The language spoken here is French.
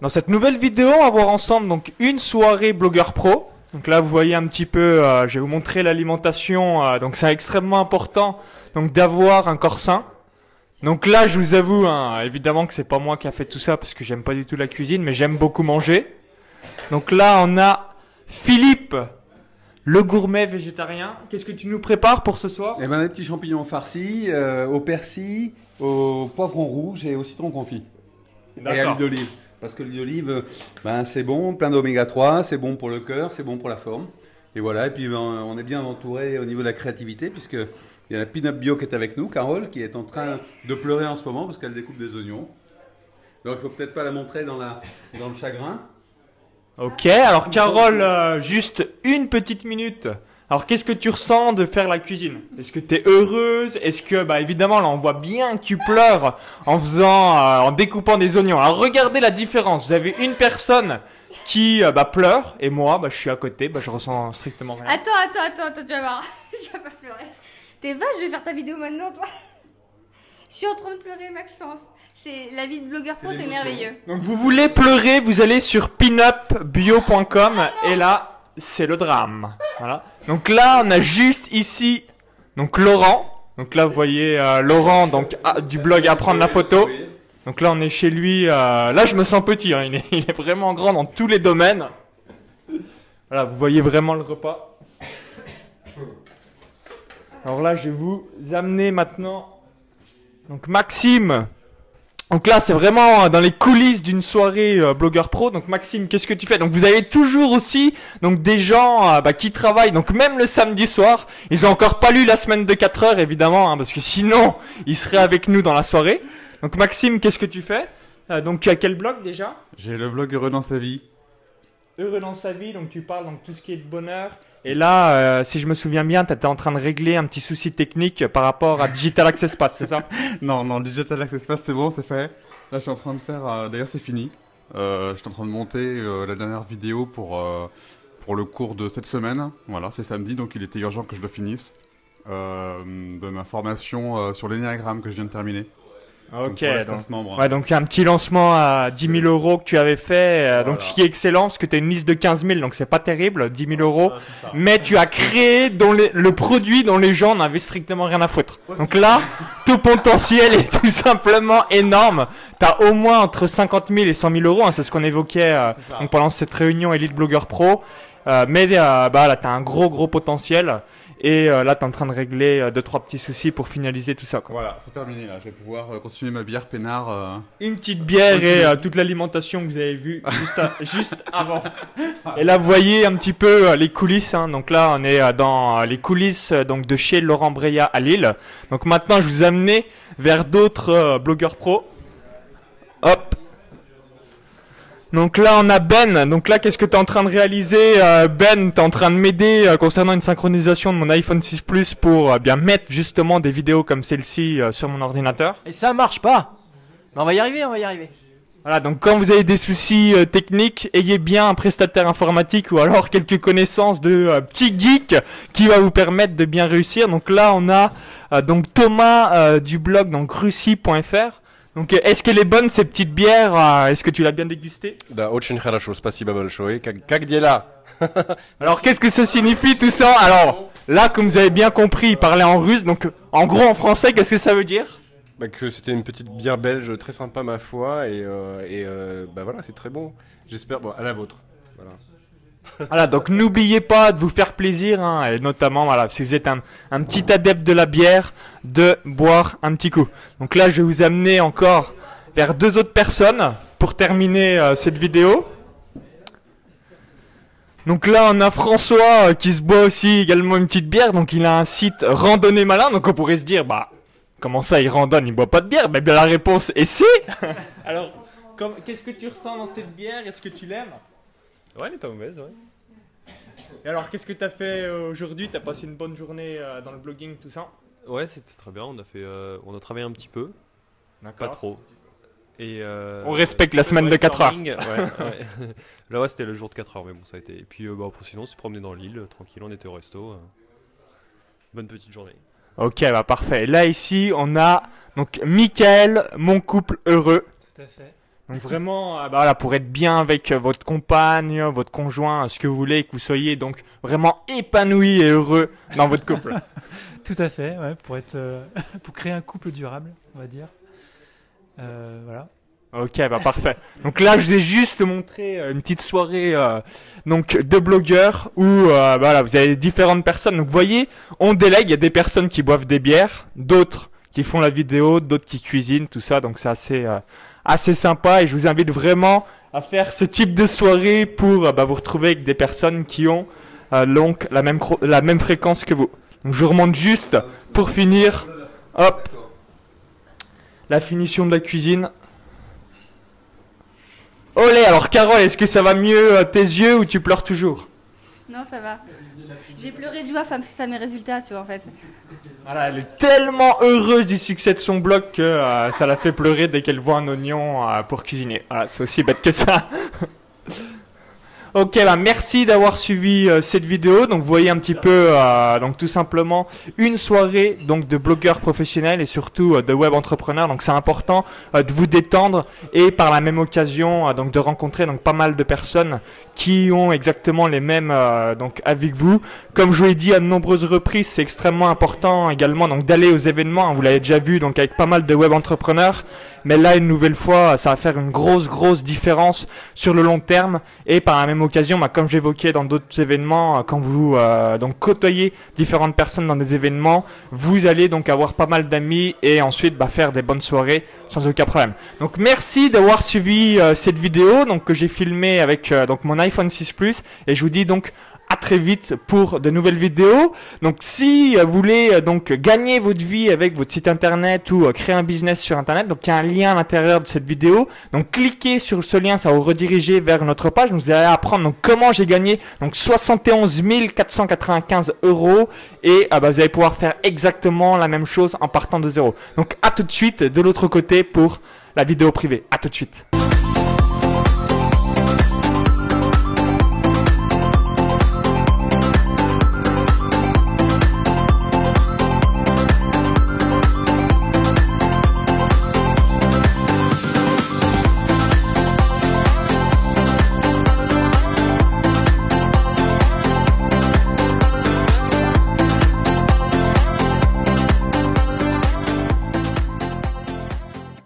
Dans cette nouvelle vidéo, on va voir ensemble donc une soirée blogueur pro. Donc là, vous voyez un petit peu, euh, je vais vous montrer l'alimentation. euh, donc c'est extrêmement important donc d'avoir un corps sain. Donc là, je vous avoue, hein, évidemment que c'est pas moi qui a fait tout ça parce que j'aime pas du tout la cuisine, mais j'aime beaucoup manger. Donc là, on a Philippe, le gourmet végétarien. Qu'est-ce que tu nous prépares pour ce soir? Eh ben, des petits champignons farcis euh, au persil, au poivron rouge et au citron confit. Et à l'huile d'olive. Parce que l'huile ben, c'est bon, plein d'oméga 3, c'est bon pour le cœur, c'est bon pour la forme. Et voilà, et puis ben, on est bien entouré au niveau de la créativité, puisque il y a la Pinup Bio qui est avec nous, Carole, qui est en train de pleurer en ce moment parce qu'elle découpe des oignons. Donc il faut peut-être pas la montrer dans, la, dans le chagrin. Ok, alors Carole, euh, juste une petite minute. Alors qu'est-ce que tu ressens de faire la cuisine? Est-ce que tu es heureuse? Est-ce que, bah évidemment, là on voit bien que tu pleures en faisant, euh, en découpant des oignons. Alors regardez la différence. Vous avez une personne qui euh, bah, pleure et moi, bah, je suis à côté, bah, je ressens strictement rien. Attends, attends, attends, attends, tu vas voir. tu vas pas pleurer. T'es vache, je vais faire ta vidéo maintenant, toi. Je suis en train de pleurer, Maxence. C'est la vie de blogueur pro, c'est merveilleux. Donc vous voulez pleurer, vous allez sur pinupbio.com et là, c'est le drame. Voilà. Donc là, on a juste ici, donc Laurent. Donc là, vous voyez euh, Laurent, donc ah, du blog Apprendre la photo. Donc là, on est chez lui. euh, là, je me sens petit. hein, il, est, vraiment grand dans tous les domaines. Voilà, vous voyez vraiment le repas. Alors là, je vais vous amener maintenant. Donc Maxime. Donc là, c'est vraiment euh, dans les coulisses d'une soirée euh, blogueur pro. Donc Maxime, qu'est-ce que tu fais? Donc vous avez toujours aussi donc des gens euh, bah, qui travaillent. Donc même le samedi soir, ils ont encore pas lu la semaine de 4 heures évidemment, hein, parce que sinon ils seraient avec nous dans la soirée. Donc Maxime, qu'est-ce que tu fais? Euh, Donc tu as quel blog déjà? J'ai le blog Heureux dans sa vie. Heureux dans sa vie. Donc tu parles donc tout ce qui est de bonheur. Et là, euh, si je me souviens bien, tu étais en train de régler un petit souci technique par rapport à Digital Access Pass, c'est ça? Non, non, Digital Access Pass, c'est bon, c'est fait. Là, je suis en train de faire. euh, D'ailleurs, c'est fini. Euh, je suis en train de monter euh, la dernière vidéo pour, pour le cours de cette semaine. Voilà, c'est samedi, donc il était urgent que je le finisse. De ma formation sur l'énéagramme que je viens de terminer. Donc, Ok, donc, membre. Ouais, donc un petit lancement à 10 000 euros que tu avais fait. euh, Donc Voilà. ce qui est excellent, parce que tu as une liste de 15 000, donc c'est pas terrible, 10 000 euros. Ah. Mais tu as créé dont les- le produit dont les gens n'avaient strictement rien à foutre. Donc là, ton potentiel est tout simplement énorme. Tu as au moins entre 50 000 et 100 000 euros, hein, c'est ce qu'on évoquait euh, donc pendant cette réunion Elite Blogueur Pro. Euh, mais euh, bah, là, tu as un gros gros potentiel. Et euh, là, tu es en train de régler euh, deux trois petits soucis pour finaliser tout ça. Quoi. Voilà, c'est terminé là. Je vais pouvoir euh, continuer ma bière peinard. euh. Une petite bière et toute l'alimentation que vous avez vue juste, à- juste avant. Et là, vous voyez un petit peu les coulisses. hein. Donc là, on est dans les coulisses donc de chez Laurent Breya à Lille. Donc maintenant, je vous amener vers d'autres blogueurs pro. Hop. Donc là, on a Ben. Donc là, qu'est-ce que tu es en train de réaliser euh, Ben, tu es en train de m'aider euh, concernant une synchronisation de mon iPhone 6 Plus pour euh, bien mettre justement des vidéos comme celle-ci sur mon ordinateur. Et ça marche pas Mais on va y arriver, on va y arriver. Voilà, donc quand vous avez des soucis euh, techniques, ayez bien un prestataire informatique ou alors quelques connaissances de euh, petits geeks qui va vous permettre de bien réussir. Donc là, on a euh, donc Thomas du blog donc russie.fr. Donc euh, est-ce qu'elle est bonne ces petites bières euh, Est-ce que tu l'as bien dégustée Да, очень хорошо, спасибо большое. Как, как дела? Alors qu'est-ce que ça signifie tout ça Alors là, comme vous avez bien compris, il parlait en russe. Donc euh, en gros en français, qu'est-ce que ça veut dire Bah, que c'était une petite bière belge très sympa, ma foi, et, euh, et euh, bah voilà, c'est très bon. J'espère, bon, à la vôtre. Voilà. Voilà, donc n'oubliez pas de vous faire plaisir, hein, et notamment, voilà, si vous êtes un, petit adepte de la bière, de boire un petit coup. Donc là, je vais vous amener encore vers deux autres personnes pour terminer euh, cette vidéo. Donc là, on a François euh, qui se boit aussi également une petite bière. Donc il a un site randonnée malin. Donc on pourrait se dire, bah, comment ça, il randonne, il boit pas de bière? Mais bien la réponse est si. Alors, qu'est-ce que tu ressens dans cette bière? Est-ce que tu l'aimes? Ouais, elle est pas mauvaise, ouais. Et alors, qu'est-ce que t'as fait euh, aujourd'hui? T'as passé une bonne journée euh, dans le blogging, tout ça? Ouais, c'était très bien. On a fait, euh, on a travaillé un petit peu, pas trop. Et euh, On respecte la semaine de 4 heures. brainstorming, Ouais, ouais. Là, ouais, c'était le jour de 4 heures, mais bon, ça a été. Et puis, euh, bah, pour sinon, on s'est promené dans l'île, tranquille, on était au resto. Bonne petite journée. Ok, bah parfait. Là, ici, on a donc Michael, mon couple heureux. Tout à fait. Donc vraiment, euh, bah voilà, pour être bien avec euh, votre compagne, votre conjoint, ce que vous voulez, que vous soyez donc vraiment épanoui et heureux dans votre couple. Tout à fait, ouais, pour être, euh, pour créer un couple durable, on va dire. Euh, voilà. Ok, bah parfait. Donc là, je vous ai juste montré une petite soirée euh, donc de blogueurs où euh, bah voilà, vous avez différentes personnes. Donc vous voyez, on délègue. Il y a des personnes qui boivent des bières, d'autres qui font la vidéo, d'autres qui cuisinent, tout ça. Donc c'est assez euh, assez sympa et je vous invite vraiment à faire ce type de soirée pour euh, bah, vous retrouver avec des personnes qui ont euh, donc la même la même fréquence que vous. Donc je remonte juste pour finir. La finition de la cuisine. Olé, alors Carole, est-ce que ça va mieux à tes yeux ou tu pleures toujours? Non, ça va. J'ai pleuré de joie face à mes résultats, tu vois, en fait. Voilà, elle est tellement heureuse du succès de son blog que euh, ça la fait pleurer dès qu'elle voit un oignon euh, pour cuisiner. Voilà, c'est aussi bête que ça. Ok, bah merci d'avoir suivi euh, cette vidéo. Donc vous voyez un petit peu, euh, donc tout simplement une soirée donc de blogueurs professionnels et surtout euh, de web entrepreneurs. Donc c'est important euh, de vous détendre et par la même occasion euh, donc de rencontrer donc pas mal de personnes qui ont exactement les mêmes donc avis que vous. Comme je vous l'ai dit à de nombreuses reprises, c'est extrêmement important également donc d'aller aux événements. hein. Vous l'avez déjà vu donc avec pas mal de web entrepreneurs. Mais là, une nouvelle fois, ça va faire une grosse, grosse différence sur le long terme. Et par la même occasion, bah, comme j'évoquais dans d'autres événements, euh, quand vous euh, donc côtoyez différentes personnes dans des événements, vous allez donc avoir pas mal d'amis et ensuite bah, faire des bonnes soirées sans aucun problème. Donc merci d'avoir suivi euh, cette vidéo donc que j'ai filmée avec donc mon iPhone 6 Plus et je vous dis donc à très vite pour de nouvelles vidéos. Donc si vous voulez euh, donc gagner votre vie avec votre site internet ou euh, créer un business sur internet, donc il y a un lien à l'intérieur de cette vidéo. Donc cliquez sur ce lien, ça va vous rediriger vers notre page. Vous allez apprendre donc comment j'ai gagné donc 71 495 euros et ah bah, vous allez pouvoir faire exactement la même chose en partant de zéro. Donc à tout de suite de l'autre côté pour la vidéo privée. À tout de suite.